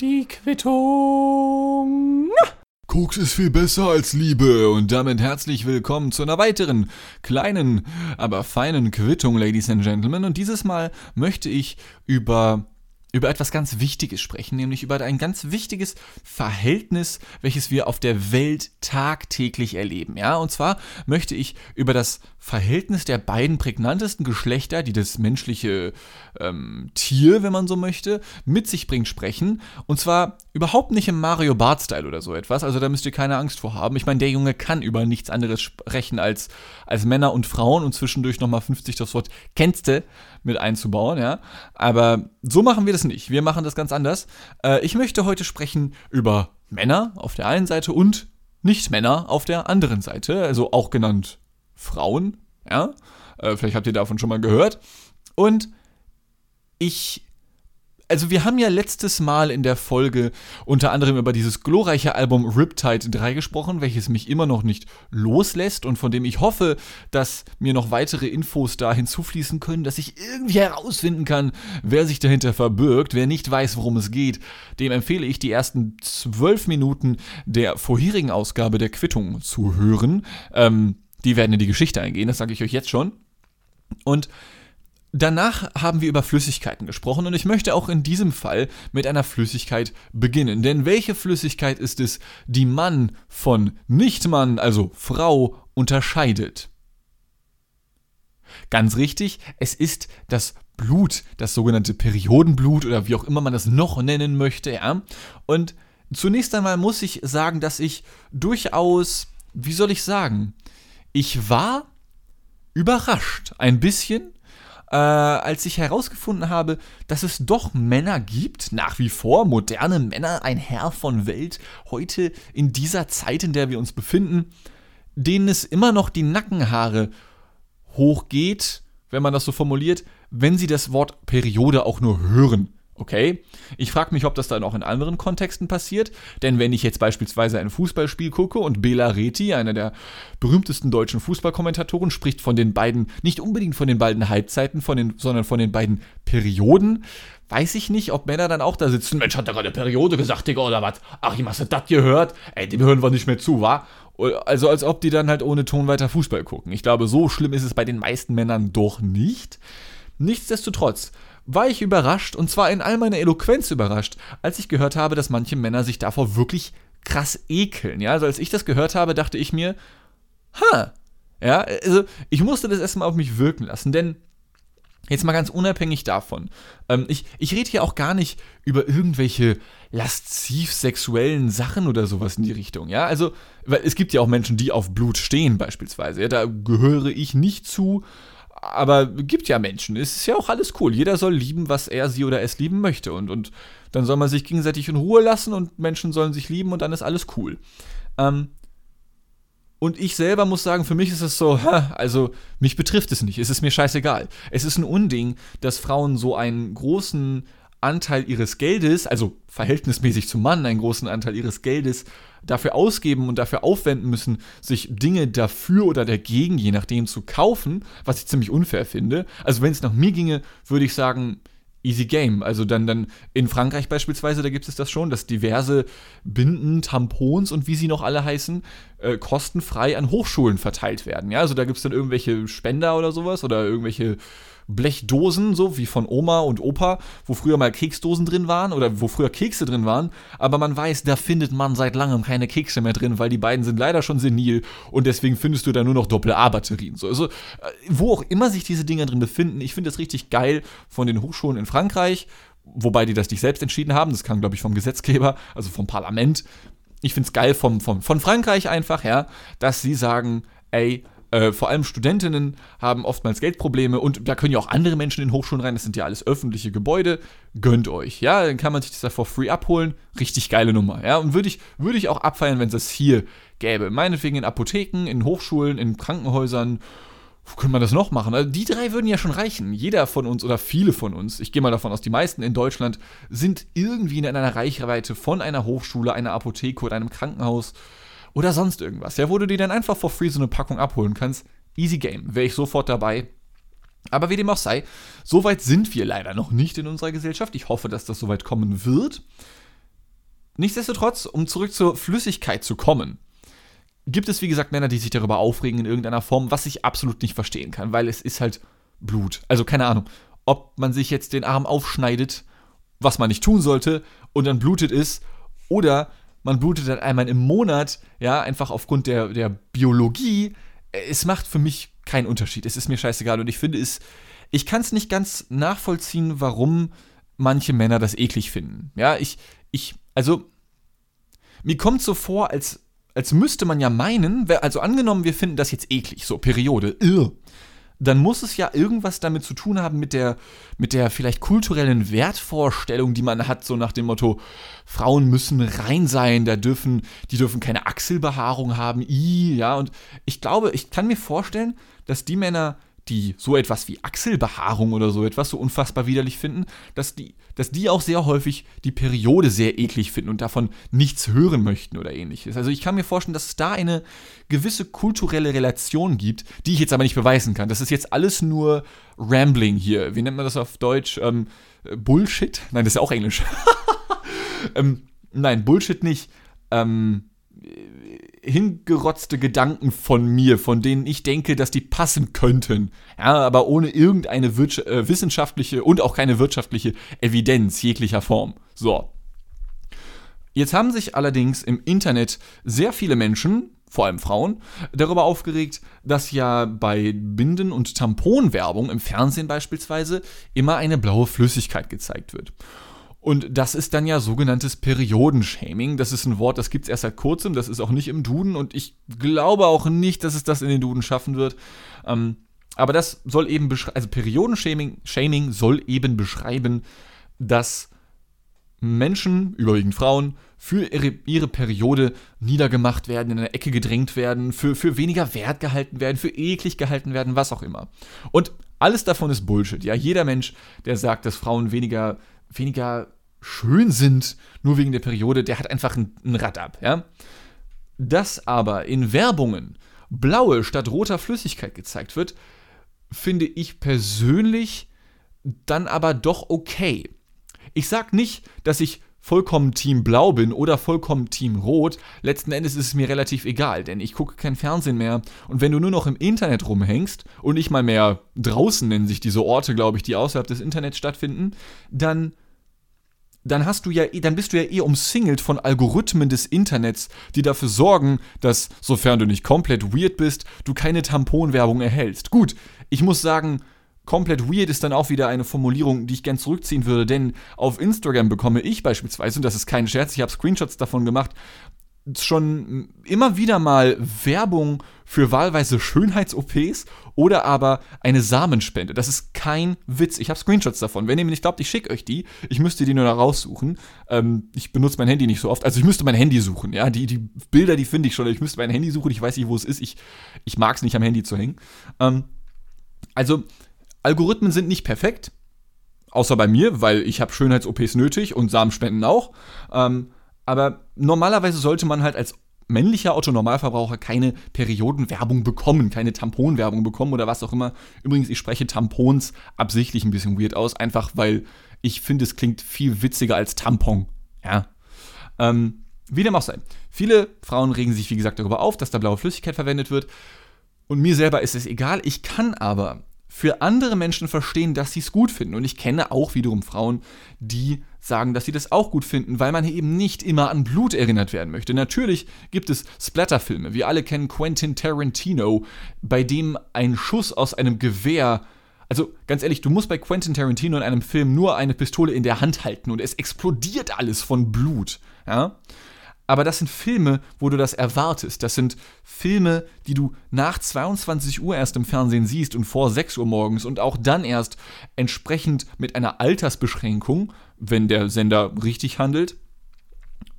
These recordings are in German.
Die Quittung. Koks ist viel besser als Liebe und damit herzlich willkommen zu einer weiteren kleinen, aber feinen Quittung, Ladies and Gentlemen. Und dieses Mal möchte ich über über etwas ganz Wichtiges sprechen, nämlich über ein ganz wichtiges Verhältnis, welches wir auf der Welt tagtäglich erleben. Ja, und zwar möchte ich über das Verhältnis der beiden prägnantesten Geschlechter, die das menschliche ähm, Tier, wenn man so möchte, mit sich bringt, sprechen. Und zwar überhaupt nicht im Mario Bart-Style oder so etwas. Also da müsst ihr keine Angst vor haben. Ich meine, der Junge kann über nichts anderes sprechen als, als Männer und Frauen und zwischendurch nochmal 50 das Wort kennste mit einzubauen, ja. Aber so machen wir das nicht. Wir machen das ganz anders. Äh, ich möchte heute sprechen über Männer auf der einen Seite und Nicht-Männer auf der anderen Seite. Also auch genannt Frauen, ja. Äh, vielleicht habt ihr davon schon mal gehört. Und ich also wir haben ja letztes Mal in der Folge unter anderem über dieses glorreiche Album Riptide 3 gesprochen, welches mich immer noch nicht loslässt und von dem ich hoffe, dass mir noch weitere Infos da hinzufließen können, dass ich irgendwie herausfinden kann, wer sich dahinter verbirgt. Wer nicht weiß, worum es geht, dem empfehle ich, die ersten zwölf Minuten der vorherigen Ausgabe der Quittung zu hören. Ähm, die werden in die Geschichte eingehen, das sage ich euch jetzt schon. Und Danach haben wir über Flüssigkeiten gesprochen und ich möchte auch in diesem Fall mit einer Flüssigkeit beginnen. Denn welche Flüssigkeit ist es, die Mann von Nicht-Mann, also Frau, unterscheidet? Ganz richtig, es ist das Blut, das sogenannte Periodenblut oder wie auch immer man das noch nennen möchte, ja. Und zunächst einmal muss ich sagen, dass ich durchaus, wie soll ich sagen, ich war überrascht, ein bisschen, äh, als ich herausgefunden habe, dass es doch Männer gibt, nach wie vor moderne Männer, ein Herr von Welt, heute in dieser Zeit, in der wir uns befinden, denen es immer noch die Nackenhaare hochgeht, wenn man das so formuliert, wenn sie das Wort Periode auch nur hören. Okay, ich frage mich, ob das dann auch in anderen Kontexten passiert, denn wenn ich jetzt beispielsweise ein Fußballspiel gucke und Bela Reti, einer der berühmtesten deutschen Fußballkommentatoren, spricht von den beiden, nicht unbedingt von den beiden Halbzeiten, von den, sondern von den beiden Perioden, weiß ich nicht, ob Männer dann auch da sitzen, Mensch, hat der gerade Periode gesagt, Digga, oder was? Ach, hast du das gehört? Ey, dem hören wir nicht mehr zu, wa? Also als ob die dann halt ohne Ton weiter Fußball gucken. Ich glaube, so schlimm ist es bei den meisten Männern doch nicht. Nichtsdestotrotz, war ich überrascht, und zwar in all meiner Eloquenz überrascht, als ich gehört habe, dass manche Männer sich davor wirklich krass ekeln. Ja, also als ich das gehört habe, dachte ich mir, ha, ja, also ich musste das erstmal auf mich wirken lassen, denn Jetzt mal ganz unabhängig davon. Ähm, ich, ich rede hier auch gar nicht über irgendwelche lasziv sexuellen Sachen oder sowas in die Richtung. Ja, also, weil es gibt ja auch Menschen, die auf Blut stehen, beispielsweise. Ja, da gehöre ich nicht zu aber gibt ja Menschen. Es ist ja auch alles cool. Jeder soll lieben, was er, sie oder es lieben möchte. Und, und dann soll man sich gegenseitig in Ruhe lassen und Menschen sollen sich lieben und dann ist alles cool. Ähm, und ich selber muss sagen, für mich ist es so, also mich betrifft es nicht, es ist mir scheißegal. Es ist ein Unding, dass Frauen so einen großen Anteil ihres Geldes, also verhältnismäßig zum Mann einen großen Anteil ihres Geldes dafür ausgeben und dafür aufwenden müssen, sich Dinge dafür oder dagegen, je nachdem, zu kaufen, was ich ziemlich unfair finde. Also wenn es nach mir ginge, würde ich sagen, easy game. Also dann, dann in Frankreich beispielsweise, da gibt es das schon, dass diverse Binden, Tampons und wie sie noch alle heißen, äh, kostenfrei an Hochschulen verteilt werden. Ja, also da gibt es dann irgendwelche Spender oder sowas oder irgendwelche Blechdosen, so wie von Oma und Opa, wo früher mal Keksdosen drin waren oder wo früher Kekse drin waren, aber man weiß, da findet man seit langem keine Kekse mehr drin, weil die beiden sind leider schon senil und deswegen findest du da nur noch Doppel-A-Batterien. So, also, äh, wo auch immer sich diese Dinger drin befinden, ich finde das richtig geil von den Hochschulen in Frankreich, wobei die das nicht selbst entschieden haben, das kam, glaube ich, vom Gesetzgeber, also vom Parlament. Ich finde es geil vom, vom, von Frankreich einfach, ja, dass sie sagen, ey, äh, vor allem Studentinnen haben oftmals Geldprobleme und da können ja auch andere Menschen in Hochschulen rein. Das sind ja alles öffentliche Gebäude. Gönnt euch. Ja, dann kann man sich das da for free abholen. Richtig geile Nummer. Ja, und würde ich, würd ich auch abfeiern, wenn es das hier gäbe. Meinetwegen in Apotheken, in Hochschulen, in Krankenhäusern. Wo könnte man das noch machen? Also die drei würden ja schon reichen. Jeder von uns oder viele von uns, ich gehe mal davon aus, die meisten in Deutschland sind irgendwie in einer Reichweite von einer Hochschule, einer Apotheke oder einem Krankenhaus oder sonst irgendwas. Ja, wo du dir dann einfach for free so eine Packung abholen kannst. Easy Game. Wäre ich sofort dabei. Aber wie dem auch sei, so weit sind wir leider noch nicht in unserer Gesellschaft. Ich hoffe, dass das so weit kommen wird. Nichtsdestotrotz, um zurück zur Flüssigkeit zu kommen, gibt es wie gesagt Männer, die sich darüber aufregen in irgendeiner Form, was ich absolut nicht verstehen kann, weil es ist halt Blut. Also keine Ahnung, ob man sich jetzt den Arm aufschneidet, was man nicht tun sollte, und dann blutet es, oder man blutet dann einmal im Monat, ja, einfach aufgrund der, der Biologie. Es macht für mich keinen Unterschied. Es ist mir scheißegal und ich finde es, ich kann es nicht ganz nachvollziehen, warum manche Männer das eklig finden. Ja, ich, ich, also, mir kommt so vor, als, als müsste man ja meinen, also angenommen, wir finden das jetzt eklig, so Periode, irr, dann muss es ja irgendwas damit zu tun haben mit der, mit der vielleicht kulturellen Wertvorstellung, die man hat, so nach dem Motto, Frauen müssen rein sein, da dürfen, die dürfen keine Achselbehaarung haben, i, ja, und ich glaube, ich kann mir vorstellen, dass die Männer, die so etwas wie Achselbehaarung oder so etwas so unfassbar widerlich finden, dass die, dass die auch sehr häufig die Periode sehr eklig finden und davon nichts hören möchten oder ähnliches. Also ich kann mir vorstellen, dass es da eine gewisse kulturelle Relation gibt, die ich jetzt aber nicht beweisen kann. Das ist jetzt alles nur Rambling hier. Wie nennt man das auf Deutsch? Ähm, Bullshit? Nein, das ist ja auch Englisch. ähm, nein, Bullshit nicht. Ähm, hingerotzte Gedanken von mir, von denen ich denke, dass die passen könnten. Ja, aber ohne irgendeine äh, wissenschaftliche und auch keine wirtschaftliche Evidenz jeglicher Form. So. Jetzt haben sich allerdings im Internet sehr viele Menschen, vor allem Frauen, darüber aufgeregt, dass ja bei Binden- und Tamponwerbung im Fernsehen beispielsweise immer eine blaue Flüssigkeit gezeigt wird. Und das ist dann ja sogenanntes Periodenshaming. Das ist ein Wort, das gibt es erst seit kurzem, das ist auch nicht im Duden und ich glaube auch nicht, dass es das in den Duden schaffen wird. Ähm, aber das soll eben beschreiben, also Periodenshaming Shaming soll eben beschreiben, dass Menschen, überwiegend Frauen, für ihre, ihre, Periode niedergemacht werden, in eine Ecke gedrängt werden, für, für weniger wert gehalten werden, für eklig gehalten werden, was auch immer. Und alles davon ist Bullshit. Ja, jeder Mensch, der sagt, dass Frauen weniger weniger schön sind, nur wegen der Periode, der hat einfach ein, ein Rad ab, ja. Dass aber in Werbungen blaue statt roter Flüssigkeit gezeigt wird, finde ich persönlich dann aber doch okay. Ich sag nicht, dass ich vollkommen Team Blau bin oder vollkommen Team Rot, letzten Endes ist es mir relativ egal, denn ich gucke kein Fernsehen mehr. Und wenn du nur noch im Internet rumhängst und nicht mal mehr draußen nennen sich diese Orte, glaube ich, die außerhalb des Internets stattfinden, dann dann hast du ja, dann bist du ja eh umsingelt von Algorithmen des Internets, die dafür sorgen, dass, sofern du nicht komplett weird bist, du keine Tamponwerbung erhältst. Gut, ich muss sagen, komplett weird ist dann auch wieder eine Formulierung, die ich gern zurückziehen würde, denn auf Instagram bekomme ich beispielsweise, und das ist kein Scherz, ich habe Screenshots davon gemacht, schon immer wieder mal Werbung für wahlweise Schönheits-OPs oder aber eine Samenspende. Das ist kein Witz. Ich habe Screenshots davon. Wenn ihr mir nicht glaubt, ich schicke euch die. Ich müsste die nur noch raussuchen. Ähm, ich benutze mein Handy nicht so oft. Also ich müsste mein Handy suchen. Ja, die, die Bilder, die finde ich schon. Ich müsste mein Handy suchen. Ich weiß nicht, wo es ist. Ich, ich mag es nicht am Handy zu hängen. Ähm, also Algorithmen sind nicht perfekt, außer bei mir, weil ich habe Schönheits-OPs nötig und Samenspenden auch. Ähm, aber normalerweise sollte man halt als männlicher Otto-Normalverbraucher keine Periodenwerbung bekommen, keine Tamponwerbung bekommen oder was auch immer. Übrigens, ich spreche Tampons absichtlich ein bisschen weird aus, einfach weil ich finde, es klingt viel witziger als Tampon. Ja. Ähm, wie dem auch sei. Viele Frauen regen sich, wie gesagt, darüber auf, dass da blaue Flüssigkeit verwendet wird. Und mir selber ist es egal. Ich kann aber für andere Menschen verstehen, dass sie es gut finden. Und ich kenne auch wiederum Frauen, die sagen, dass sie das auch gut finden, weil man eben nicht immer an Blut erinnert werden möchte. Natürlich gibt es Splatterfilme. Wir alle kennen Quentin Tarantino, bei dem ein Schuss aus einem Gewehr also ganz ehrlich, du musst bei Quentin Tarantino in einem Film nur eine Pistole in der Hand halten und es explodiert alles von Blut. Ja? Aber das sind Filme, wo du das erwartest. Das sind Filme, die du nach 22 Uhr erst im Fernsehen siehst und vor 6 Uhr morgens und auch dann erst entsprechend mit einer Altersbeschränkung, wenn der Sender richtig handelt.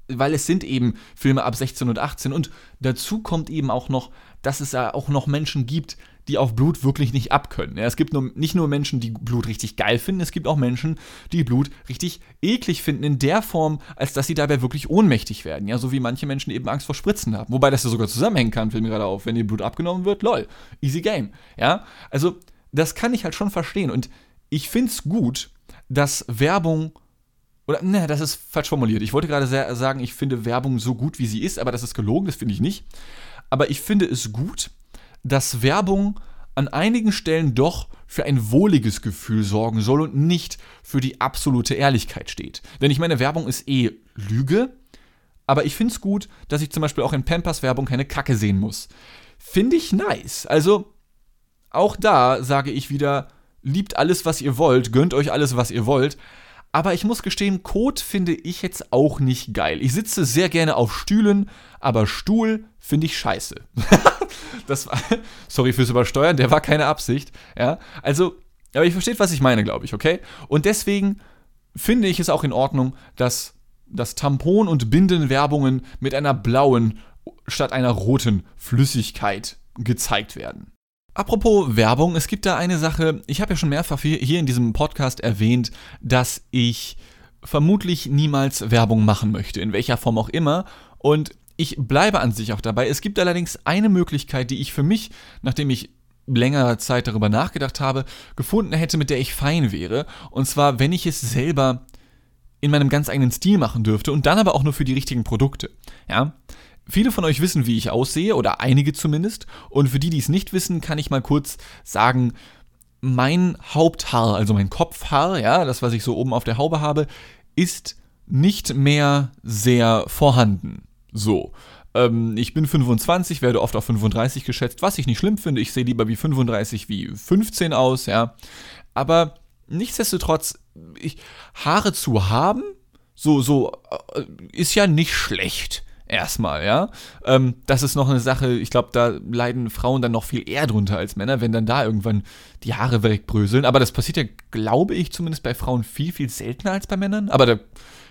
Weil es sind eben Filme ab 16 und 18 und dazu kommt eben auch noch, dass es ja auch noch Menschen gibt, die auf Blut wirklich nicht abkönnen. Ja, es gibt nur, nicht nur Menschen, die Blut richtig geil finden, es gibt auch Menschen, die Blut richtig eklig finden, in der Form, als dass sie dabei wirklich ohnmächtig werden. Ja, so wie manche Menschen eben Angst vor Spritzen haben. Wobei das ja sogar zusammenhängen kann, fällt mir gerade auf. Wenn ihr Blut abgenommen wird, lol, easy game. Ja, also das kann ich halt schon verstehen. Und ich finde es gut, dass Werbung oder, ne, das ist falsch formuliert. Ich wollte gerade sagen, ich finde Werbung so gut, wie sie ist, aber das ist gelogen, das finde ich nicht. Aber ich finde es gut, dass Werbung an einigen Stellen doch für ein wohliges Gefühl sorgen soll und nicht für die absolute Ehrlichkeit steht. Denn ich meine, Werbung ist eh Lüge, aber ich finde es gut, dass ich zum Beispiel auch in Pampers-Werbung keine Kacke sehen muss. Finde ich nice. Also, auch da sage ich wieder, liebt alles, was ihr wollt, gönnt euch alles, was ihr wollt, aber ich muss gestehen, Kot finde ich jetzt auch nicht geil. Ich sitze sehr gerne auf Stühlen, aber Stuhl finde ich scheiße. das war, sorry fürs Übersteuern, der war keine Absicht. Ja, also, aber ihr versteht, was ich meine, glaube ich, okay? Und deswegen finde ich es auch in Ordnung, dass, dass Tampon- und Bindenwerbungen mit einer blauen statt einer roten Flüssigkeit gezeigt werden. Apropos Werbung, es gibt da eine Sache, ich habe ja schon mehrfach hier in diesem Podcast erwähnt, dass ich vermutlich niemals Werbung machen möchte, in welcher Form auch immer. Und ich bleibe an sich auch dabei. Es gibt allerdings eine Möglichkeit, die ich für mich, nachdem ich längere Zeit darüber nachgedacht habe, gefunden hätte, mit der ich fein wäre. Und zwar, wenn ich es selber in meinem ganz eigenen Stil machen dürfte und dann aber auch nur für die richtigen Produkte. Ja, Viele von euch wissen, wie ich aussehe, oder einige zumindest. Und für die, die es nicht wissen, kann ich mal kurz sagen, mein Haupthaar, also mein Kopfhaar, ja, das, was ich so oben auf der Haube habe, ist nicht mehr sehr vorhanden. So. Ähm, ich bin 25, werde oft auf 35 geschätzt, was ich nicht schlimm finde. Ich sehe lieber wie 35 wie 15 aus, ja. Aber nichtsdestotrotz, ich, Haare zu haben, so, so, äh, ist ja nicht schlecht. Erstmal, ja. Ähm, das ist noch eine Sache, ich glaube, da leiden Frauen dann noch viel eher drunter als Männer, wenn dann da irgendwann die Haare wegbröseln. Aber das passiert ja, glaube ich, zumindest bei Frauen viel, viel seltener als bei Männern. Aber da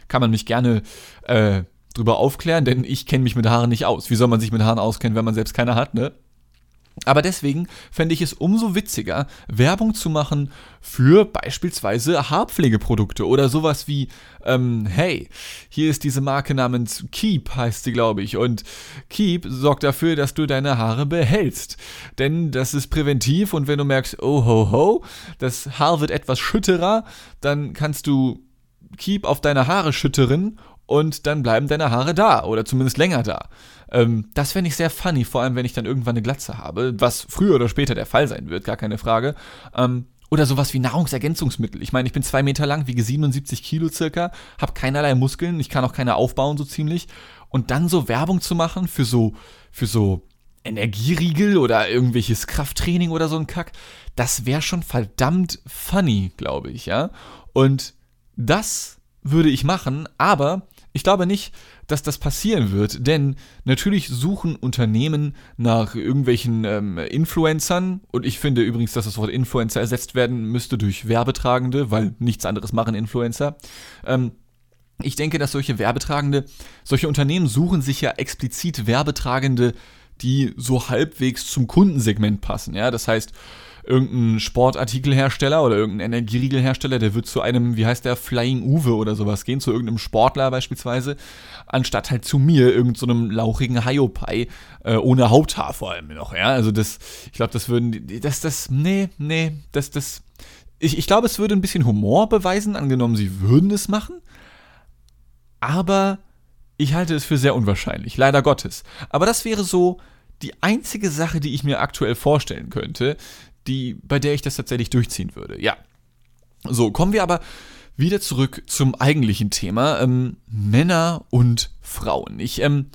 kann man mich gerne äh, drüber aufklären, denn ich kenne mich mit Haaren nicht aus. Wie soll man sich mit Haaren auskennen, wenn man selbst keine hat, ne? Aber deswegen fände ich es umso witziger, Werbung zu machen für beispielsweise Haarpflegeprodukte oder sowas wie, ähm, hey, hier ist diese Marke namens Keep, heißt sie, glaube ich. Und Keep sorgt dafür, dass du deine Haare behältst. Denn das ist präventiv und wenn du merkst, oh ho ho, das Haar wird etwas schütterer, dann kannst du Keep auf deine Haare schüttern und dann bleiben deine Haare da oder zumindest länger da. Ähm, das fände ich sehr funny, vor allem wenn ich dann irgendwann eine Glatze habe, was früher oder später der Fall sein wird, gar keine Frage. Ähm, oder sowas wie Nahrungsergänzungsmittel. Ich meine, ich bin zwei Meter lang, wiege 77 Kilo circa, habe keinerlei Muskeln, ich kann auch keine aufbauen so ziemlich. Und dann so Werbung zu machen für so, für so Energieriegel oder irgendwelches Krafttraining oder so ein Kack, das wäre schon verdammt funny, glaube ich, ja. Und das würde ich machen, aber ich glaube nicht, dass das passieren wird, denn natürlich suchen Unternehmen nach irgendwelchen ähm, Influencern und ich finde übrigens, dass das Wort Influencer ersetzt werden müsste durch Werbetragende, weil nichts anderes machen Influencer. Ähm, ich denke, dass solche Werbetragende, solche Unternehmen suchen sich ja explizit Werbetragende, die so halbwegs zum Kundensegment passen. Ja, das heißt, irgendein Sportartikelhersteller oder irgendein Energieriegelhersteller, der wird zu einem, wie heißt der, Flying Uwe oder sowas gehen, zu irgendeinem Sportler beispielsweise, anstatt halt zu mir, irgendeinem so lauchigen Hiopai, äh, ohne Haupthaar vor allem noch, ja. Also das, ich glaube, das würden, das, das, nee, nee, das, das, ich, ich glaube, es würde ein bisschen Humor beweisen, angenommen, sie würden es machen, aber ich halte es für sehr unwahrscheinlich, leider Gottes. Aber das wäre so die einzige Sache, die ich mir aktuell vorstellen könnte, die, bei der ich das tatsächlich durchziehen würde. Ja. So, kommen wir aber wieder zurück zum eigentlichen Thema, ähm, Männer und Frauen. Ich ähm,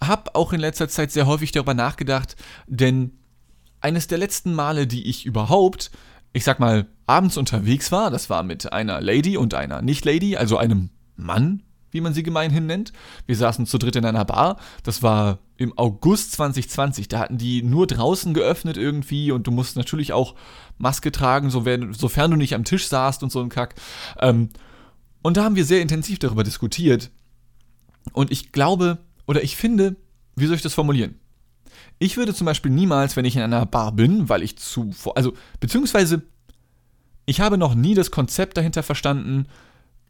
habe auch in letzter Zeit sehr häufig darüber nachgedacht, denn eines der letzten Male, die ich überhaupt, ich sag mal, abends unterwegs war, das war mit einer Lady und einer Nicht-Lady, also einem Mann, wie man sie gemeinhin nennt. Wir saßen zu dritt in einer Bar. Das war im August 2020. Da hatten die nur draußen geöffnet irgendwie und du musst natürlich auch Maske tragen, sofern du nicht am Tisch saßt und so ein Kack. Ähm, und da haben wir sehr intensiv darüber diskutiert. Und ich glaube, oder ich finde, wie soll ich das formulieren? Ich würde zum Beispiel niemals, wenn ich in einer Bar bin, weil ich zu, also, beziehungsweise, ich habe noch nie das Konzept dahinter verstanden,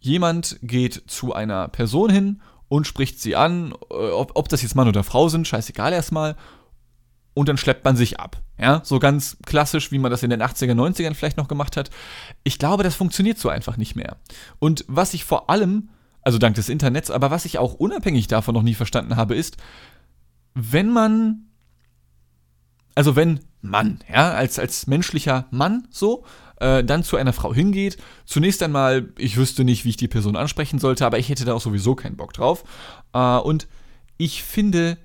jemand geht zu einer Person hin und spricht sie an, äh, ob, ob das jetzt Mann oder Frau sind, scheißegal erstmal, und dann schleppt man sich ab. Ja, so ganz klassisch, wie man das in den 80er, 90ern vielleicht noch gemacht hat. Ich glaube, das funktioniert so einfach nicht mehr. Und was ich vor allem, also dank des Internets, aber was ich auch unabhängig davon noch nie verstanden habe, ist, wenn man, also wenn Mann, ja, als, als menschlicher Mann so, äh, dann zu einer Frau hingeht, zunächst einmal, ich wüsste nicht, wie ich die Person ansprechen sollte, aber ich hätte da auch sowieso keinen Bock drauf. Äh, und ich finde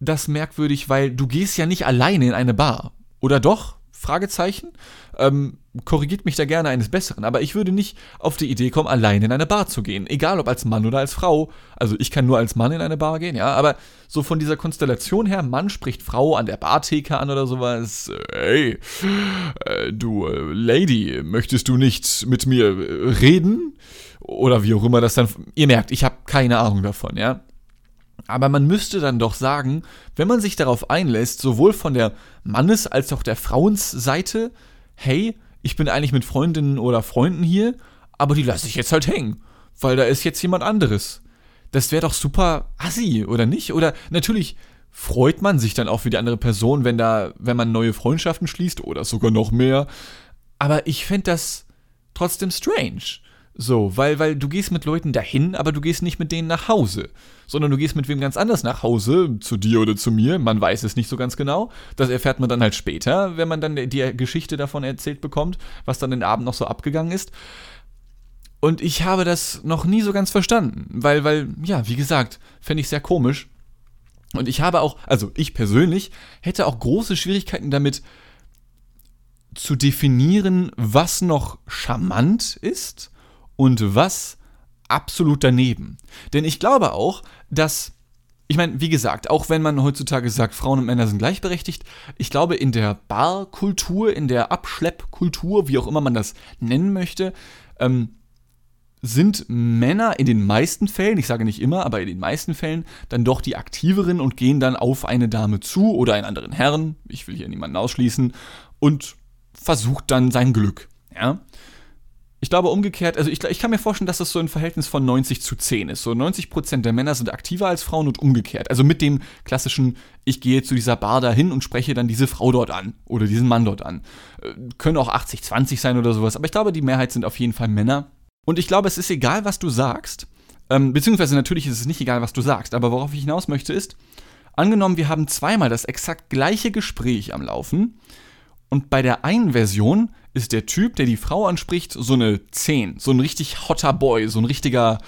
das merkwürdig, weil du gehst ja nicht alleine in eine Bar. Oder doch? Fragezeichen. Ähm, korrigiert mich da gerne eines Besseren, aber ich würde nicht auf die Idee kommen, alleine in eine Bar zu gehen. Egal ob als Mann oder als Frau. Also ich kann nur als Mann in eine Bar gehen, ja, aber so von dieser Konstellation her, Mann spricht Frau an der Bartheke an oder sowas. Hey, äh, du äh, Lady, möchtest du nicht mit mir äh, reden? Oder wie auch immer das dann. Ihr merkt, ich habe keine Ahnung davon, ja. Aber man müsste dann doch sagen, wenn man sich darauf einlässt, sowohl von der Mannes- als auch der Frauensseite, hey, ich bin eigentlich mit Freundinnen oder Freunden hier, aber die lasse ich jetzt halt hängen, weil da ist jetzt jemand anderes. Das wäre doch super assi, oder nicht? Oder natürlich freut man sich dann auch für die andere Person, wenn da, wenn man neue Freundschaften schließt oder sogar noch mehr. Aber ich fände das trotzdem strange. So, weil, weil du gehst mit Leuten dahin, aber du gehst nicht mit denen nach Hause, sondern du gehst mit wem ganz anders nach Hause, zu dir oder zu mir, man weiß es nicht so ganz genau. Das erfährt man dann halt später, wenn man dann die Geschichte davon erzählt bekommt, was dann den Abend noch so abgegangen ist. Und ich habe das noch nie so ganz verstanden, weil, weil, ja, wie gesagt, fände ich sehr komisch. Und ich habe auch, also ich persönlich, hätte auch große Schwierigkeiten damit zu definieren, was noch charmant ist und was absolut daneben. Denn ich glaube auch, dass ich meine, wie gesagt, auch wenn man heutzutage sagt, Frauen und Männer sind gleichberechtigt, ich glaube, in der Barkultur, in der Abschleppkultur, wie auch immer man das nennen möchte, ähm, sind Männer in den meisten Fällen, ich sage nicht immer, aber in den meisten Fällen dann doch die aktiveren und gehen dann auf eine Dame zu oder einen anderen Herrn, ich will hier niemanden ausschließen, und versucht dann sein Glück. Ja? Ich glaube umgekehrt, also ich, ich kann mir vorstellen, dass das so ein Verhältnis von 90 zu 10 ist. So 90% der Männer sind aktiver als Frauen und umgekehrt. Also mit dem klassischen, ich gehe zu dieser Bar dahin und spreche dann diese Frau dort an oder diesen Mann dort an. Äh, können auch 80-20 sein oder sowas, aber ich glaube, die Mehrheit sind auf jeden Fall Männer. Und ich glaube, es ist egal, was du sagst. Ähm, beziehungsweise natürlich ist es nicht egal, was du sagst, aber worauf ich hinaus möchte ist, angenommen, wir haben zweimal das exakt gleiche Gespräch am Laufen und bei der einen Version ist der Typ, der die Frau anspricht, so eine 10. So ein richtig hotter Boy, so ein richtiger.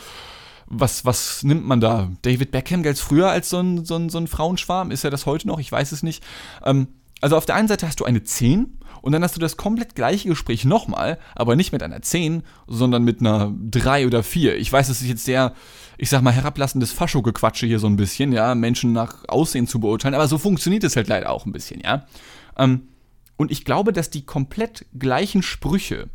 Was, was nimmt man da? David Beckham galt früher als so ein, so, ein, so ein Frauenschwarm. Ist er das heute noch? Ich weiß es nicht. Ähm, also auf der einen Seite hast du eine 10 und dann hast du das komplett gleiche Gespräch nochmal, aber nicht mit einer 10, sondern mit einer 3 oder 4. Ich weiß, es ist jetzt sehr, ich sag mal, herablassendes Fascho-Gequatsche hier so ein bisschen, ja, Menschen nach Aussehen zu beurteilen, aber so funktioniert es halt leider auch ein bisschen, ja. Ähm, und ich glaube, dass die komplett gleichen Sprüche,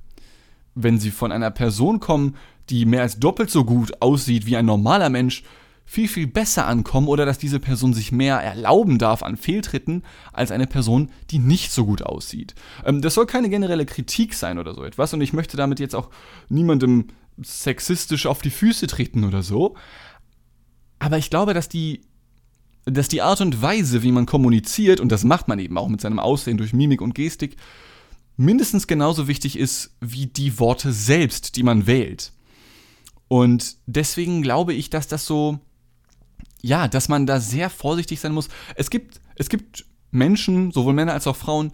wenn sie von einer Person kommen, die mehr als doppelt so gut aussieht wie ein normaler Mensch, viel, viel besser ankommen oder dass diese Person sich mehr erlauben darf an Fehltritten als eine Person, die nicht so gut aussieht. Ähm, das soll keine generelle Kritik sein oder so etwas und ich möchte damit jetzt auch niemandem sexistisch auf die Füße treten oder so. Aber ich glaube, dass die dass die Art und Weise, wie man kommuniziert, und das macht man eben auch mit seinem Aussehen durch Mimik und Gestik, mindestens genauso wichtig ist wie die Worte selbst, die man wählt. Und deswegen glaube ich, dass das so, ja, dass man da sehr vorsichtig sein muss. Es gibt, es gibt Menschen, sowohl Männer als auch Frauen,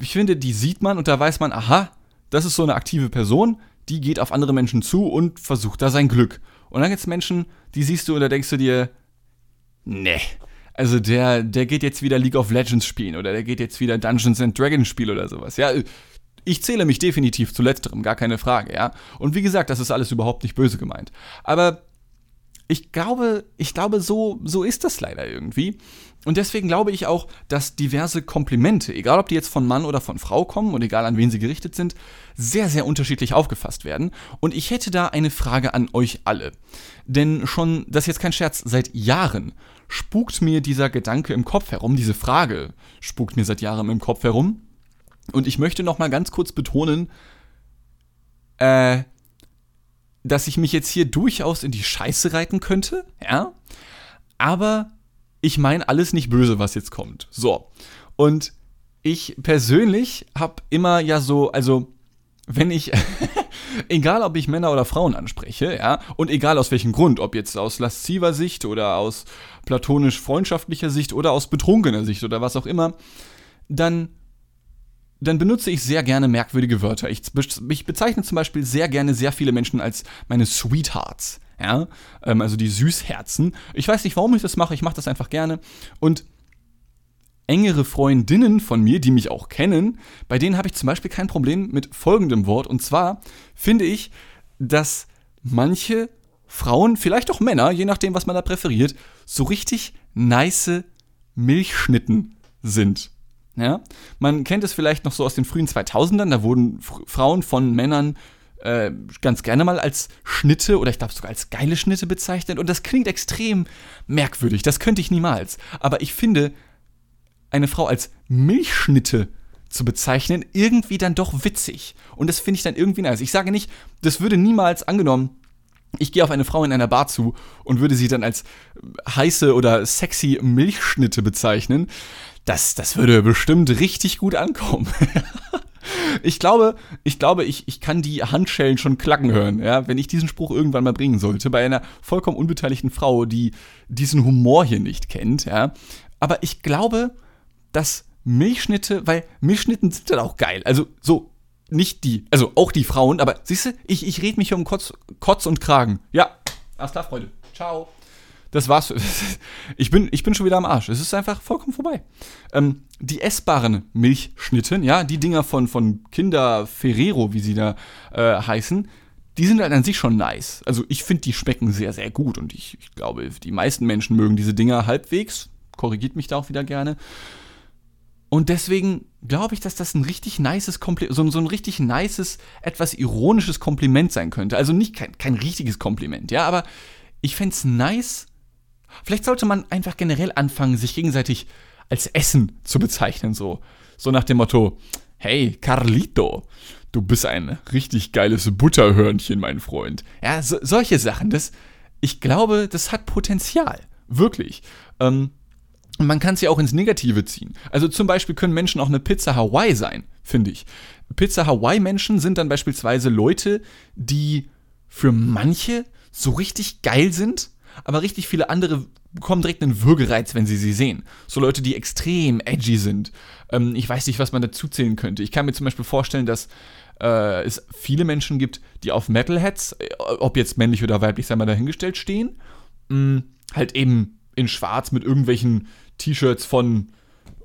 ich finde, die sieht man und da weiß man, aha, das ist so eine aktive Person, die geht auf andere Menschen zu und versucht da sein Glück. Und dann gibt es Menschen, die siehst du und da denkst du dir, nee. Also der, der geht jetzt wieder League of Legends spielen oder der geht jetzt wieder Dungeons and Dragons spielen oder sowas. Ja, ich zähle mich definitiv zu letzterem, gar keine Frage, ja. Und wie gesagt, das ist alles überhaupt nicht böse gemeint. Aber ich glaube, ich glaube, so, so ist das leider irgendwie. Und deswegen glaube ich auch, dass diverse Komplimente, egal ob die jetzt von Mann oder von Frau kommen und egal an wen sie gerichtet sind, sehr, sehr unterschiedlich aufgefasst werden. Und ich hätte da eine Frage an euch alle. Denn schon, das ist jetzt kein Scherz, seit Jahren spukt mir dieser Gedanke im Kopf herum, diese Frage spukt mir seit Jahren im Kopf herum. Und ich möchte noch mal ganz kurz betonen, äh, dass ich mich jetzt hier durchaus in die Scheiße reiten könnte, ja. Aber ich meine alles nicht böse, was jetzt kommt. So. Und ich persönlich habe immer ja so, also wenn ich, egal ob ich Männer oder Frauen anspreche, ja, und egal aus welchem Grund, ob jetzt aus lasziver Sicht oder aus platonisch-freundschaftlicher Sicht oder aus betrunkener Sicht oder was auch immer, dann, dann benutze ich sehr gerne merkwürdige Wörter. Ich, ich bezeichne zum Beispiel sehr gerne sehr viele Menschen als meine Sweethearts, ja, ähm, also die Süßherzen. Ich weiß nicht, warum ich das mache, ich mache das einfach gerne und engere Freundinnen von mir, die mich auch kennen, bei denen habe ich zum Beispiel kein Problem mit folgendem Wort. Und zwar finde ich, dass manche Frauen, vielleicht auch Männer, je nachdem, was man da präferiert, so richtig nice Milchschnitten sind. Ja? Man kennt es vielleicht noch so aus den frühen 2000ern, da wurden Frauen von Männern äh, ganz gerne mal als Schnitte oder ich glaube sogar als geile Schnitte bezeichnet. Und das klingt extrem merkwürdig, das könnte ich niemals. Aber ich finde, eine Frau als Milchschnitte zu bezeichnen, irgendwie dann doch witzig. Und das finde ich dann irgendwie nice. Ich sage nicht, das würde niemals angenommen, ich gehe auf eine Frau in einer Bar zu und würde sie dann als heiße oder sexy Milchschnitte bezeichnen. Das, das würde bestimmt richtig gut ankommen. ich glaube, ich glaube, ich, ich kann die Handschellen schon klacken hören, ja, wenn ich diesen Spruch irgendwann mal bringen sollte, bei einer vollkommen unbeteiligten Frau, die diesen Humor hier nicht kennt, ja. Aber ich glaube, dass Milchschnitte, weil Milchschnitten sind dann auch geil. Also so, nicht die, also auch die Frauen, aber siehst du, ich, ich rede mich um Kotz, Kotz und Kragen. Ja, klar, Freunde. Ciao. Das war's. Ich bin, ich bin schon wieder am Arsch. Es ist einfach vollkommen vorbei. Ähm, die essbaren Milchschnitten, ja, die Dinger von, von Kinder Ferrero, wie sie da äh, heißen, die sind halt an sich schon nice. Also ich finde, die schmecken sehr, sehr gut und ich, ich glaube, die meisten Menschen mögen diese Dinger halbwegs. Korrigiert mich da auch wieder gerne. Und deswegen glaube ich, dass das ein richtig nices Kompliment, so, so, ein richtig nices, etwas ironisches Kompliment sein könnte. Also nicht kein, kein richtiges Kompliment, ja, aber ich fände es nice. Vielleicht sollte man einfach generell anfangen, sich gegenseitig als Essen zu bezeichnen, so. So nach dem Motto, hey, Carlito, du bist ein richtig geiles Butterhörnchen, mein Freund. Ja, so, solche Sachen, das, ich glaube, das hat Potenzial. Wirklich. Ähm, man kann es ja auch ins Negative ziehen. Also zum Beispiel können Menschen auch eine Pizza Hawaii sein, finde ich. Pizza Hawaii-Menschen sind dann beispielsweise Leute, die für manche so richtig geil sind, aber richtig viele andere bekommen direkt einen Würgereiz, wenn sie sie sehen. So Leute, die extrem edgy sind. Ähm, ich weiß nicht, was man dazu zählen könnte. Ich kann mir zum Beispiel vorstellen, dass äh, es viele Menschen gibt, die auf Metalheads, äh, ob jetzt männlich oder weiblich, sei mal dahingestellt, stehen. Mh, mm, halt eben in schwarz mit irgendwelchen T-Shirts von,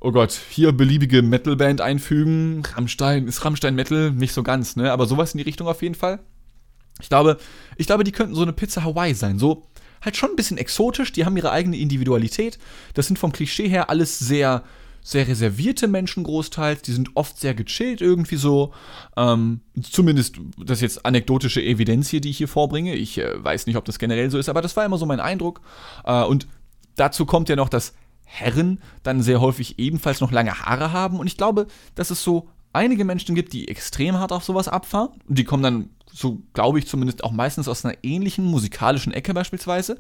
oh Gott, hier beliebige Metalband einfügen. Rammstein, ist Rammstein Metal? Nicht so ganz, ne? Aber sowas in die Richtung auf jeden Fall. Ich glaube, ich glaube, die könnten so eine Pizza Hawaii sein. So halt schon ein bisschen exotisch, die haben ihre eigene Individualität. Das sind vom Klischee her alles sehr, sehr reservierte Menschen großteils. Die sind oft sehr gechillt irgendwie so. Ähm, zumindest das ist jetzt anekdotische Evidenz hier, die ich hier vorbringe. Ich äh, weiß nicht, ob das generell so ist, aber das war immer so mein Eindruck. Äh, und dazu kommt ja noch, dass Herren dann sehr häufig ebenfalls noch lange Haare haben. Und ich glaube, dass es so einige Menschen gibt, die extrem hart auf sowas abfahren. Und die kommen dann, so glaube ich zumindest, auch meistens aus einer ähnlichen musikalischen Ecke beispielsweise.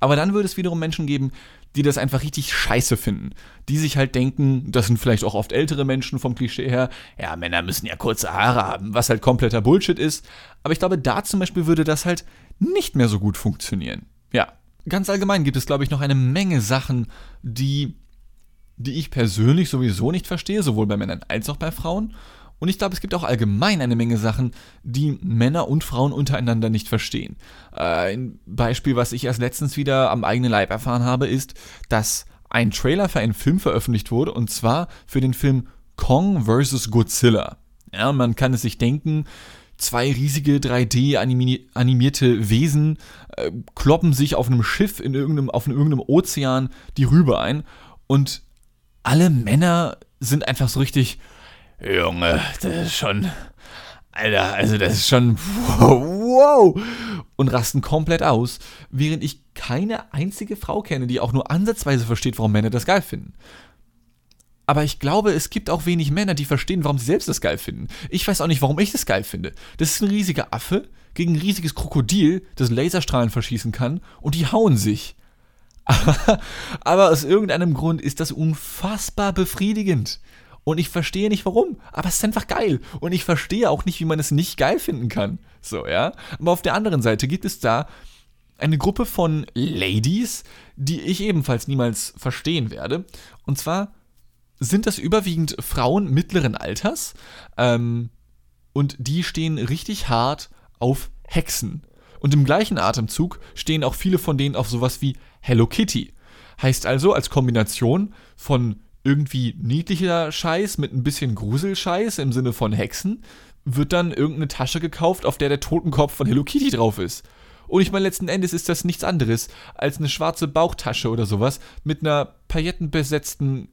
Aber dann würde es wiederum Menschen geben, die das einfach richtig scheiße finden. Die sich halt denken, das sind vielleicht auch oft ältere Menschen vom Klischee her, ja, Männer müssen ja kurze Haare haben, was halt kompletter Bullshit ist. Aber ich glaube, da zum Beispiel würde das halt nicht mehr so gut funktionieren. Ja, ganz allgemein gibt es, glaube ich, noch eine Menge Sachen, die, die ich persönlich sowieso nicht verstehe, sowohl bei Männern als auch bei Frauen. Und ich glaube, es gibt auch allgemein eine Menge Sachen, die Männer und Frauen untereinander nicht verstehen. Äh, ein Beispiel, was ich erst letztens wieder am eigenen Leib erfahren habe, ist, dass ein Trailer für einen Film veröffentlicht wurde, und zwar für den Film Kong vs. Godzilla. Ja, man kann es sich denken, zwei riesige 3D-animierte Wesen äh, kloppen sich auf einem Schiff in irgendeinem, auf irgendeinem Ozean die Rübe ein und alle Männer sind einfach so richtig, Junge, das ist schon, Alter, also das ist schon, wow, und rasten komplett aus, während ich keine einzige Frau kenne, die auch nur ansatzweise versteht, warum Männer das geil finden. Aber ich glaube, es gibt auch wenig Männer, die verstehen, warum sie selbst das geil finden. Ich weiß auch nicht, warum ich das geil finde. Das ist ein riesiger Affe gegen ein riesiges Krokodil, das Laserstrahlen verschießen kann, und die hauen sich. aber aus irgendeinem Grund ist das unfassbar befriedigend. Und ich verstehe nicht warum, aber es ist einfach geil. Und ich verstehe auch nicht, wie man es nicht geil finden kann. So, ja. Aber auf der anderen Seite gibt es da eine Gruppe von Ladies, die ich ebenfalls niemals verstehen werde. Und zwar sind das überwiegend Frauen mittleren Alters. Ähm, und die stehen richtig hart auf Hexen. Und im gleichen Atemzug stehen auch viele von denen auf sowas wie Hello Kitty. Heißt also, als Kombination von irgendwie niedlicher Scheiß mit ein bisschen Gruselscheiß im Sinne von Hexen, wird dann irgendeine Tasche gekauft, auf der der Totenkopf von Hello Kitty drauf ist. Und ich meine, letzten Endes ist das nichts anderes als eine schwarze Bauchtasche oder sowas mit einer paillettenbesetzten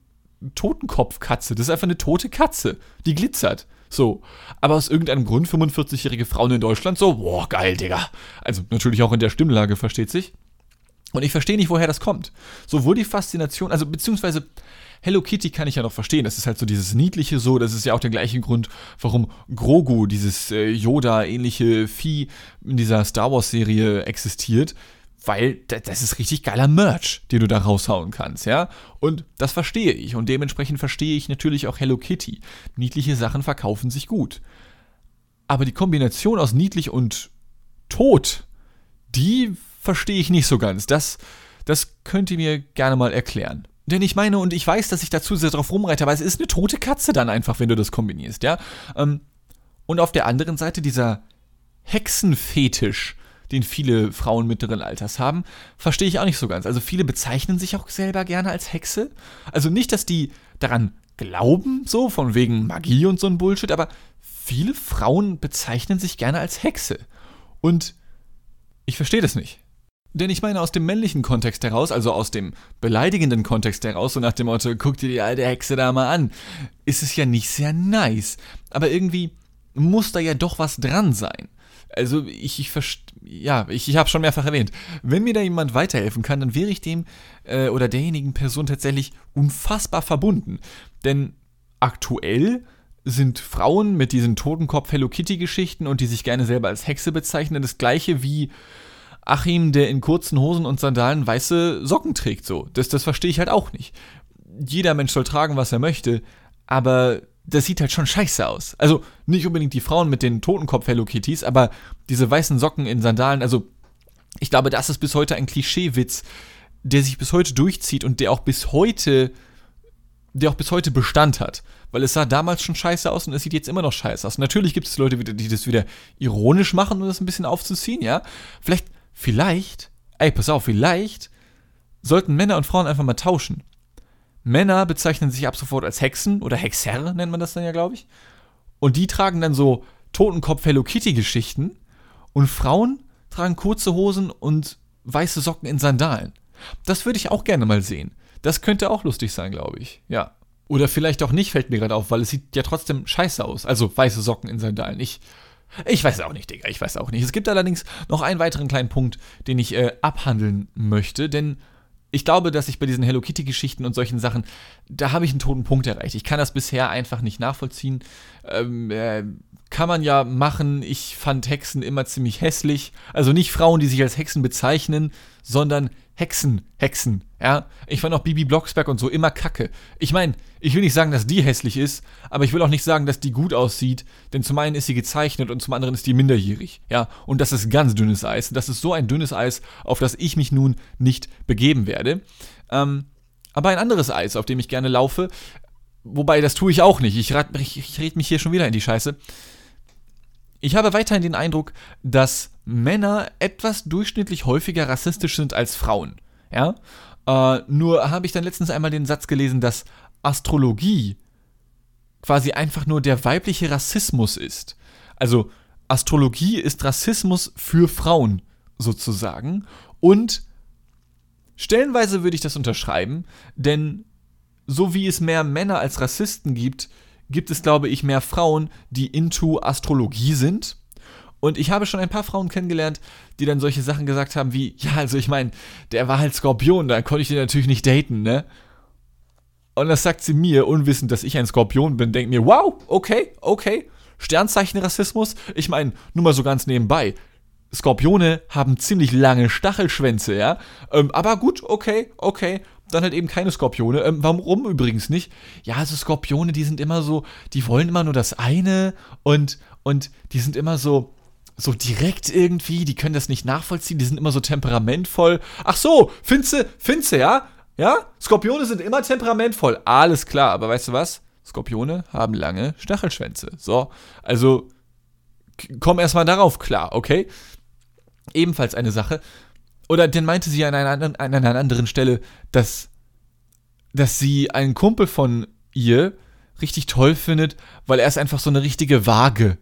Totenkopfkatze. Das ist einfach eine tote Katze, die glitzert. So. Aber aus irgendeinem Grund 45-jährige Frauen in Deutschland so, boah, geil, Digga. Also natürlich auch in der Stimmlage, versteht sich. Und ich verstehe nicht, woher das kommt. Sowohl die Faszination, also beziehungsweise Hello Kitty kann ich ja noch verstehen. Das ist halt so dieses Niedliche so. Das ist ja auch der gleiche Grund, warum Grogu, dieses äh, Yoda-ähnliche Vieh in dieser Star Wars-Serie existiert. Weil das ist richtig geiler Merch, den du da raushauen kannst, ja. Und das verstehe ich. Und dementsprechend verstehe ich natürlich auch Hello Kitty. Niedliche Sachen verkaufen sich gut. Aber die Kombination aus niedlich und tot, die verstehe ich nicht so ganz. Das, das könnt ihr mir gerne mal erklären. Denn ich meine, und ich weiß, dass ich dazu sehr drauf rumreite, aber es ist eine tote Katze dann einfach, wenn du das kombinierst, ja. Ähm, und auf der anderen Seite dieser Hexenfetisch, den viele Frauen mittleren Alters haben, verstehe ich auch nicht so ganz. Also viele bezeichnen sich auch selber gerne als Hexe. Also nicht, dass die daran glauben, so von wegen Magie und so ein Bullshit, aber viele Frauen bezeichnen sich gerne als Hexe. Und ich verstehe das nicht. Denn ich meine, aus dem männlichen Kontext heraus, also aus dem beleidigenden Kontext heraus, so nach dem Motto, guck dir die alte Hexe da mal an, ist es ja nicht sehr nice. Aber irgendwie muss da ja doch was dran sein. Also ich, ich ja, ich, ich habe schon mehrfach erwähnt, wenn mir da jemand weiterhelfen kann, dann wäre ich dem äh, oder derjenigen Person tatsächlich unfassbar verbunden. Denn aktuell sind Frauen mit diesen Totenkopf Hello Kitty Geschichten und die sich gerne selber als Hexe bezeichnen, das gleiche wie Achim, der in kurzen Hosen und Sandalen weiße Socken trägt, so. Das, das verstehe ich halt auch nicht. Jeder Mensch soll tragen, was er möchte, aber das sieht halt schon scheiße aus. Also nicht unbedingt die Frauen mit den Totenkopf Hello Kitties, aber diese weißen Socken in Sandalen, also ich glaube, das ist bis heute ein Klischeewitz, der sich bis heute durchzieht und der auch bis heute der auch bis heute Bestand hat. Weil es sah damals schon scheiße aus und es sieht jetzt immer noch scheiße aus. natürlich gibt es Leute, die das wieder ironisch machen, um das ein bisschen aufzuziehen, ja. Vielleicht vielleicht, ey, pass auf, vielleicht sollten Männer und Frauen einfach mal tauschen. Männer bezeichnen sich ab sofort als Hexen oder Hexer, nennt man das dann ja, glaube ich. Und die tragen dann so Totenkopf Hello Kitty Geschichten und Frauen tragen kurze Hosen und weiße Socken in Sandalen. Das würde ich auch gerne mal sehen. Das könnte auch lustig sein, glaube ich. Ja. Oder vielleicht auch nicht, fällt mir gerade auf, weil es sieht ja trotzdem scheiße aus. Also weiße Socken in Sandalen. Ich, ich weiß auch nicht, Digga, ich weiß auch nicht. Es gibt allerdings noch einen weiteren kleinen Punkt, den ich äh, abhandeln möchte, denn ich glaube, dass ich bei diesen Hello Kitty-Geschichten und solchen Sachen, da habe ich einen toten Punkt erreicht. Ich kann das bisher einfach nicht nachvollziehen. Ähm, äh, kann man ja machen. Ich fand Hexen immer ziemlich hässlich. Also nicht Frauen, die sich als Hexen bezeichnen, sondern Hexen, Hexen, ja. Ich fand auch Bibi Blocksberg und so immer kacke. Ich meine, ich will nicht sagen, dass die hässlich ist, aber ich will auch nicht sagen, dass die gut aussieht, denn zum einen ist sie gezeichnet und zum anderen ist die minderjährig, ja. Und das ist ganz dünnes Eis. Das ist so ein dünnes Eis, auf das ich mich nun nicht begeben werde. Ähm, aber ein anderes Eis, auf dem ich gerne laufe, wobei das tue ich auch nicht. Ich, ich, ich red mich hier schon wieder in die Scheiße. Ich habe weiterhin den Eindruck, dass Männer etwas durchschnittlich häufiger rassistisch sind als Frauen. Ja? Äh, nur habe ich dann letztens einmal den Satz gelesen, dass Astrologie quasi einfach nur der weibliche Rassismus ist. Also Astrologie ist Rassismus für Frauen sozusagen. Und stellenweise würde ich das unterschreiben, denn so wie es mehr Männer als Rassisten gibt, gibt es, glaube ich, mehr Frauen, die into Astrologie sind. Und ich habe schon ein paar Frauen kennengelernt, die dann solche Sachen gesagt haben wie, ja, also ich meine, der war halt Skorpion, da konnte ich den natürlich nicht daten, ne? Und das sagt sie mir, unwissend, dass ich ein Skorpion bin, denkt mir, wow, okay, okay, Sternzeichen Rassismus. Ich meine, nur mal so ganz nebenbei. Skorpione haben ziemlich lange Stachelschwänze, ja. Ähm, aber gut, okay, okay. Dann halt eben keine Skorpione. Ähm, warum übrigens nicht? Ja, also Skorpione, die sind immer so, die wollen immer nur das eine und, und die sind immer so, so direkt irgendwie, die können das nicht nachvollziehen, die sind immer so temperamentvoll. Ach so, Finze, Finze, ja? Ja? Skorpione sind immer temperamentvoll. Alles klar, aber weißt du was? Skorpione haben lange Stachelschwänze. So, also komm erstmal darauf klar, okay? Ebenfalls eine Sache. Oder dann meinte sie an einer, an einer anderen Stelle, dass, dass sie einen Kumpel von ihr richtig toll findet, weil er ist einfach so eine richtige Waage.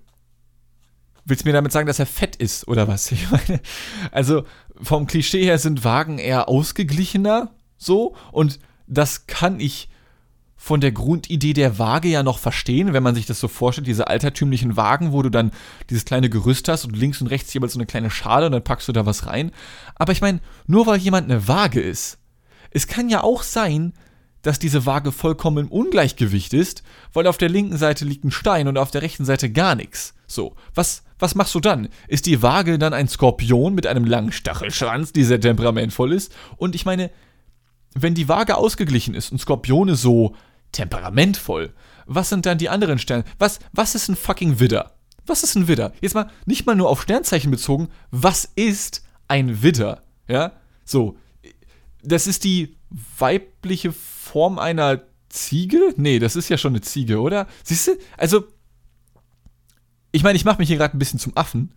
Willst du mir damit sagen, dass er fett ist oder was? Ich meine, also vom Klischee her sind Wagen eher ausgeglichener, so und das kann ich von der Grundidee der Waage ja noch verstehen, wenn man sich das so vorstellt, diese altertümlichen Wagen, wo du dann dieses kleine Gerüst hast und links und rechts jeweils so eine kleine Schale und dann packst du da was rein. Aber ich meine, nur weil jemand eine Waage ist, es kann ja auch sein, dass diese Waage vollkommen im Ungleichgewicht ist, weil auf der linken Seite liegt ein Stein und auf der rechten Seite gar nichts. So, was, was machst du dann? Ist die Waage dann ein Skorpion mit einem langen Stachelschwanz, die sehr temperamentvoll ist? Und ich meine, wenn die Waage ausgeglichen ist und Skorpione so temperamentvoll. Was sind dann die anderen Sterne? Was, was ist ein fucking Widder? Was ist ein Widder? Jetzt mal nicht mal nur auf Sternzeichen bezogen. Was ist ein Widder? Ja, so. Das ist die weibliche Form einer Ziege? Nee, das ist ja schon eine Ziege, oder? Siehst du? Also, ich meine, ich mache mich hier gerade ein bisschen zum Affen.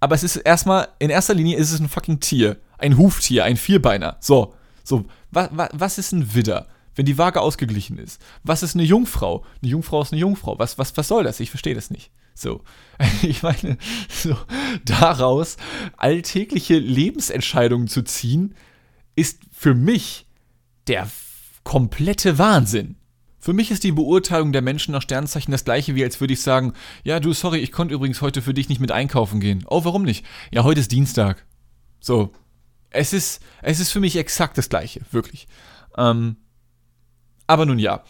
Aber es ist erstmal, in erster Linie ist es ein fucking Tier. Ein Huftier, ein Vierbeiner. So, so, wa, wa, was ist ein Widder? Wenn die Waage ausgeglichen ist. Was ist eine Jungfrau? Eine Jungfrau ist eine Jungfrau. Was, was, was soll das? Ich verstehe das nicht. So, ich meine, so, daraus alltägliche Lebensentscheidungen zu ziehen, ist für mich der komplette Wahnsinn. Für mich ist die Beurteilung der Menschen nach Sternzeichen das gleiche, wie als würde ich sagen, ja, du, sorry, ich konnte übrigens heute für dich nicht mit einkaufen gehen. Oh, warum nicht? Ja, heute ist Dienstag. So. Es ist, es ist für mich exakt das gleiche, wirklich. Ähm, aber nun ja,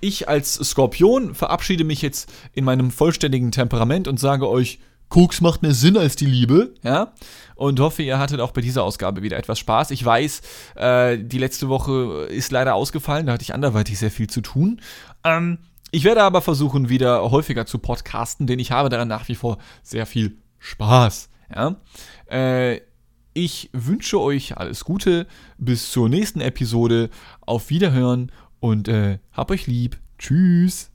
ich als Skorpion verabschiede mich jetzt in meinem vollständigen Temperament und sage euch, Koks macht mehr Sinn als die Liebe, ja. Und hoffe, ihr hattet auch bei dieser Ausgabe wieder etwas Spaß. Ich weiß, äh, die letzte Woche ist leider ausgefallen, da hatte ich anderweitig sehr viel zu tun. Ähm, ich werde aber versuchen, wieder häufiger zu podcasten, denn ich habe daran nach wie vor sehr viel Spaß, ja. Äh, ich wünsche euch alles Gute. Bis zur nächsten Episode. Auf Wiederhören und äh, hab euch lieb. Tschüss.